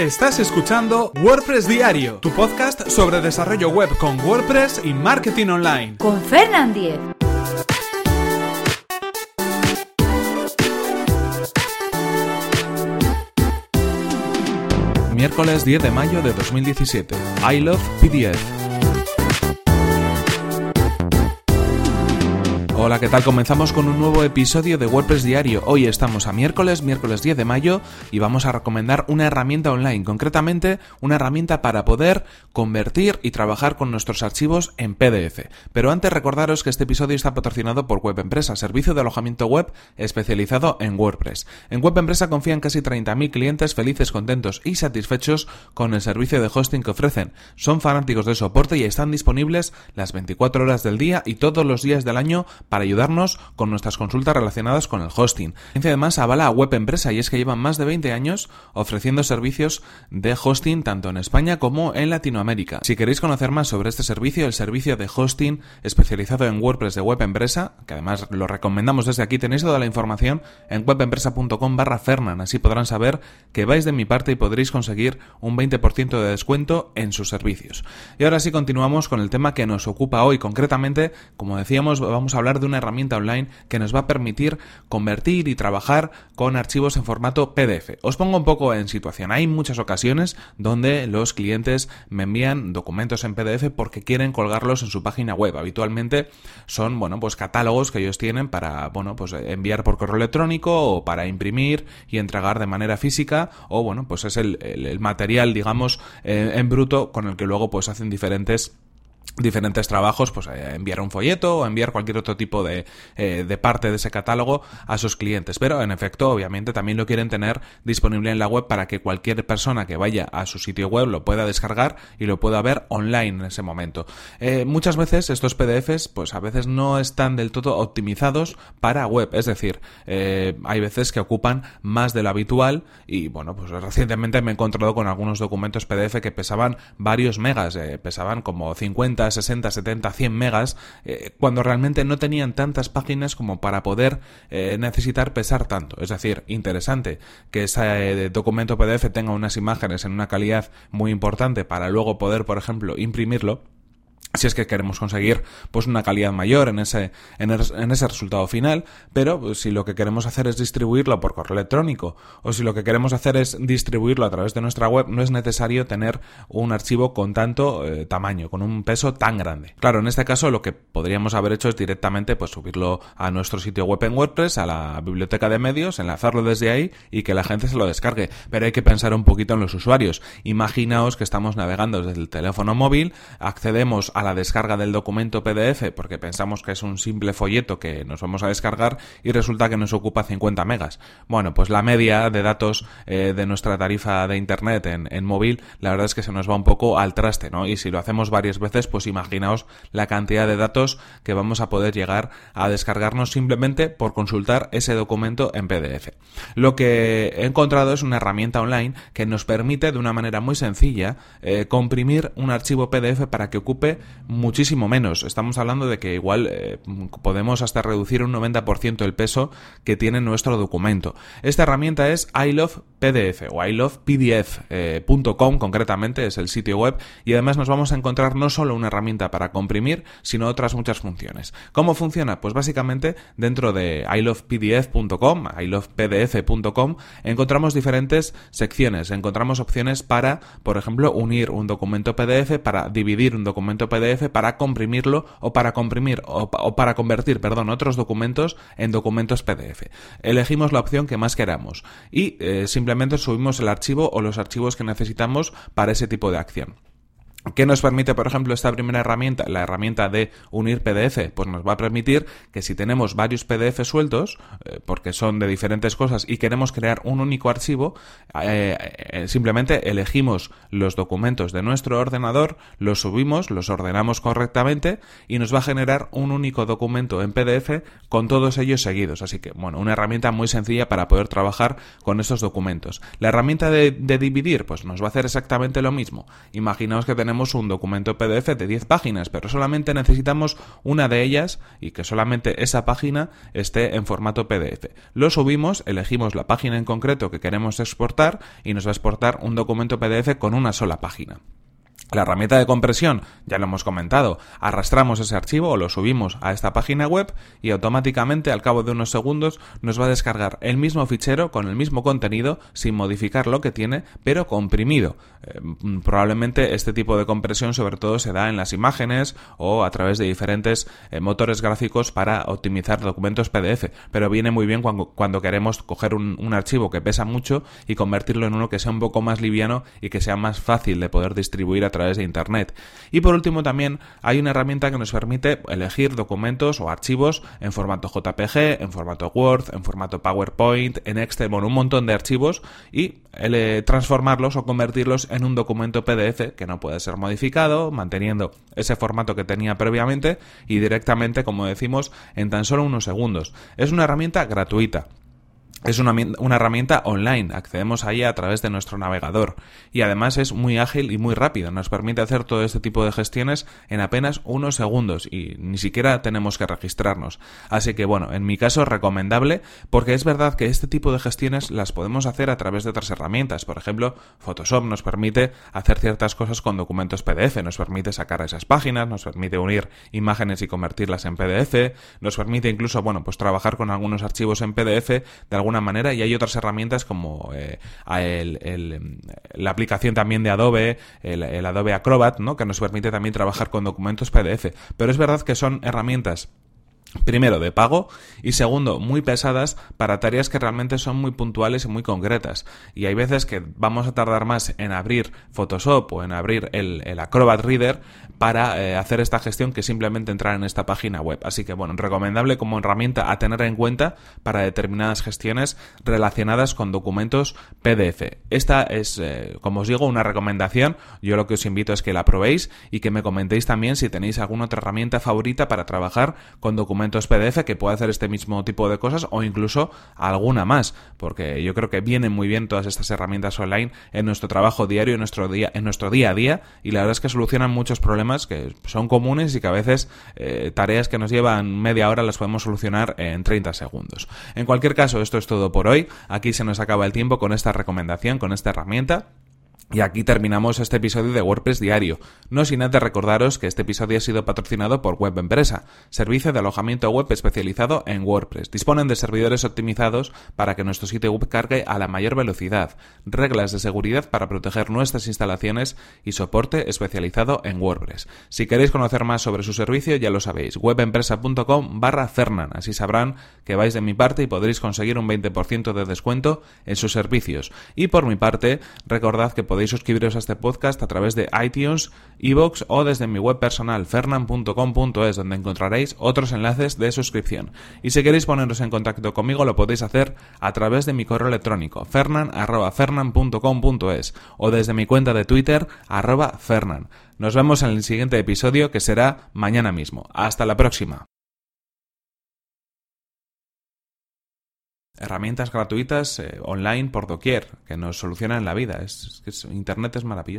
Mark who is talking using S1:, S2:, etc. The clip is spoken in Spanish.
S1: Estás escuchando WordPress Diario, tu podcast sobre desarrollo web con WordPress y marketing online.
S2: Con Fernand Diez.
S1: Miércoles 10 de mayo de 2017. I love PDF. Hola, ¿qué tal? Comenzamos con un nuevo episodio de WordPress Diario. Hoy estamos a miércoles, miércoles 10 de mayo, y vamos a recomendar una herramienta online, concretamente una herramienta para poder convertir y trabajar con nuestros archivos en PDF. Pero antes recordaros que este episodio está patrocinado por Web Empresa, servicio de alojamiento web especializado en WordPress. En Web Empresa confían casi 30.000 clientes felices, contentos y satisfechos con el servicio de hosting que ofrecen. Son fanáticos del soporte y están disponibles las 24 horas del día y todos los días del año para ayudarnos con nuestras consultas relacionadas con el hosting. Además, avala a Web Empresa y es que llevan más de 20 años ofreciendo servicios de hosting tanto en España como en Latinoamérica. Si queréis conocer más sobre este servicio, el servicio de hosting especializado en WordPress de Web Empresa, que además lo recomendamos desde aquí, tenéis toda la información en webempresa.com barra Fernan, así podrán saber que vais de mi parte y podréis conseguir un 20% de descuento en sus servicios. Y ahora sí continuamos con el tema que nos ocupa hoy, concretamente, como decíamos, vamos a hablar de una herramienta online que nos va a permitir convertir y trabajar con archivos en formato PDF. Os pongo un poco en situación. Hay muchas ocasiones donde los clientes me envían documentos en PDF porque quieren colgarlos en su página web. Habitualmente son, bueno, pues catálogos que ellos tienen para, bueno, pues enviar por correo electrónico o para imprimir y entregar de manera física o, bueno, pues es el, material, digamos, eh, en bruto con el que luego pues hacen diferentes diferentes trabajos, pues eh, enviar un folleto o enviar cualquier otro tipo de, eh, de, parte de ese catálogo a sus clientes. Pero en efecto, obviamente también lo quieren tener disponible en la web para que cualquier persona que vaya a su sitio web lo pueda descargar y lo pueda ver online en ese momento. Eh, muchas veces estos PDFs, pues a veces no están del todo optimizados para web. Es decir, hay veces que ocupan más de lo habitual y bueno, pues recientemente me he encontrado con algunos documentos PDF que pesaban varios megas, pesaban como 50 60, 70, 100 megas, eh, cuando realmente no tenían tantas páginas como para poder eh, necesitar pesar tanto. Es decir, interesante que ese eh, documento PDF tenga unas imágenes en una calidad muy importante para luego poder, por ejemplo, imprimirlo si es que queremos conseguir pues una calidad mayor en ese, en, ese resultado final, pero pues, si lo que queremos hacer es distribuirlo por correo electrónico o si lo que queremos hacer es distribuirlo a través de nuestra web, no es necesario tener un archivo con tanto eh, tamaño, con un peso tan grande. Claro, en este caso lo que podríamos haber hecho es directamente pues subirlo a nuestro sitio web en WordPress, a la biblioteca de medios, enlazarlo desde ahí y que la gente se lo descargue. Pero hay que pensar un poquito en los usuarios. Imaginaos que estamos navegando desde el teléfono móvil, accedemos a la descarga del documento PDF porque pensamos que es un simple folleto que nos vamos a descargar y resulta que nos ocupa 50 megas. Bueno, pues la media de datos eh, de nuestra tarifa de Internet en, en, móvil, la verdad es que se nos va un poco al traste, ¿no? Y si lo hacemos varias veces, pues imaginaos la cantidad de datos que vamos a poder llegar a descargarnos simplemente por consultar ese documento en PDF. Lo que he encontrado es una herramienta online que nos permite de una manera muy sencilla eh, comprimir un archivo PDF para que ocupe muchísimo menos. Estamos hablando de que igual eh, podemos hasta reducir un 90% el peso que tiene nuestro documento. Esta herramienta es iLovePDF o ilovepdf.com concretamente, es el sitio web y además nos vamos a encontrar no solo una herramienta para comprimir, sino otras muchas funciones. ¿Cómo funciona? Pues básicamente dentro de ilovepdf.com, ilovepdf.com, encontramos diferentes secciones, encontramos opciones para, por ejemplo, unir un documento PDF, para dividir un documento PDF para comprimirlo o para comprimir o, para convertir, perdón, otros documentos en documentos PDF. Elegimos la opción que más queramos y eh, simplemente subimos el archivo o los archivos que necesitamos para ese tipo de acción. ¿Qué nos permite, por ejemplo, esta primera herramienta? La herramienta de unir PDF, pues nos va a permitir que si tenemos varios PDF sueltos, eh, porque son de diferentes cosas, y queremos crear un único archivo, eh, eh, simplemente elegimos los documentos de nuestro ordenador, los subimos, los ordenamos correctamente y nos va a generar un único documento en PDF con todos ellos seguidos. Así que, bueno, una herramienta muy sencilla para poder trabajar con estos documentos. La herramienta de, de dividir, pues nos va a hacer exactamente lo mismo. Imaginaos que tenemos tenemos un documento PDF de 10 páginas, pero solamente necesitamos una de ellas y que solamente esa página esté en formato PDF. Lo subimos, elegimos la página en concreto que queremos exportar y nos va a exportar un documento PDF con una sola página. La herramienta de compresión, ya lo hemos comentado, arrastramos ese archivo o lo subimos a esta página web y automáticamente al cabo de unos segundos nos va a descargar el mismo fichero con el mismo contenido sin modificar lo que tiene, pero comprimido. Eh, probablemente este tipo de compresión sobre todo se da en las imágenes o a través de diferentes eh, motores gráficos para optimizar documentos PDF, pero viene muy bien cuando, cuando queremos coger un, un archivo que pesa mucho y convertirlo en uno que sea un poco más liviano y que sea más fácil de poder distribuir a través de Internet. Y por último también hay una herramienta que nos permite elegir documentos o archivos en formato JPG, en formato Word, en formato PowerPoint, en Excel, un montón de archivos y eh, transformarlos o convertirlos en un documento PDF que no puede ser modificado, manteniendo ese formato que tenía previamente y directamente, como decimos, en tan solo unos segundos. Es una herramienta gratuita es una, una, herramienta online, accedemos a a través de nuestro navegador. Y además es muy ágil y muy rápido, nos permite hacer todo este tipo de gestiones en apenas unos segundos y ni siquiera tenemos que registrarnos. Así que bueno, en mi caso recomendable porque es verdad que este tipo de gestiones las podemos hacer a través de otras herramientas, por ejemplo, Photoshop nos permite hacer ciertas cosas con documentos PDF, nos permite sacar esas páginas, nos permite unir imágenes y convertirlas en PDF, nos permite incluso, bueno, pues trabajar con algunos archivos en PDF de alguna manera y hay otras herramientas como eh, la aplicación también de Adobe, el, Adobe Acrobat, ¿no? que nos permite también trabajar con documentos PDF. Pero es verdad que son herramientas Primero, de pago y segundo, muy pesadas para tareas que realmente son muy puntuales y muy concretas. Y hay veces que vamos a tardar más en abrir Photoshop o en abrir el, Acrobat Reader para eh, hacer esta gestión que simplemente entrar en esta página web. Así que bueno, recomendable como herramienta a tener en cuenta para determinadas gestiones relacionadas con documentos PDF. Esta es, eh, como os digo, una recomendación. Yo lo que os invito es que la probéis y que me comentéis también si tenéis alguna otra herramienta favorita para trabajar con documentos PDF que puede hacer este mismo tipo de cosas o incluso alguna más, porque yo creo que vienen muy bien todas estas herramientas online en nuestro trabajo diario, en nuestro día, en nuestro día a día, y la verdad es que solucionan muchos problemas que son comunes y que a veces eh, tareas que nos llevan media hora las podemos solucionar en 30 segundos. En cualquier caso, esto es todo por hoy. Aquí se nos acaba el tiempo con esta recomendación, con esta herramienta. Y aquí terminamos este episodio de WordPress Diario. No sin antes recordaros que este episodio ha sido patrocinado por Web Empresa, servicio de alojamiento web especializado en WordPress. Disponen de servidores optimizados para que nuestro sitio web cargue a la mayor velocidad, reglas de seguridad para proteger nuestras instalaciones y soporte especializado en WordPress. Si queréis conocer más sobre su servicio, ya lo sabéis, webempresa.com barra Fernan. Así sabrán que vais de mi parte y podréis conseguir un 20% de descuento en sus servicios. Y por mi parte, recordad que podéis suscribiros a este podcast a través de iTunes, iVoox o desde mi web personal fernan.com.es donde encontraréis otros enlaces de suscripción. Y si queréis poneros en contacto conmigo lo podéis hacer a través de mi correo electrónico fernan.fernan.com.es o desde mi cuenta de Twitter arroba fernan. Nos vemos en el siguiente episodio que será mañana mismo. Hasta la próxima. Herramientas gratuitas eh, online por doquier que nos solucionan la vida. Es, es, Internet es maravilloso.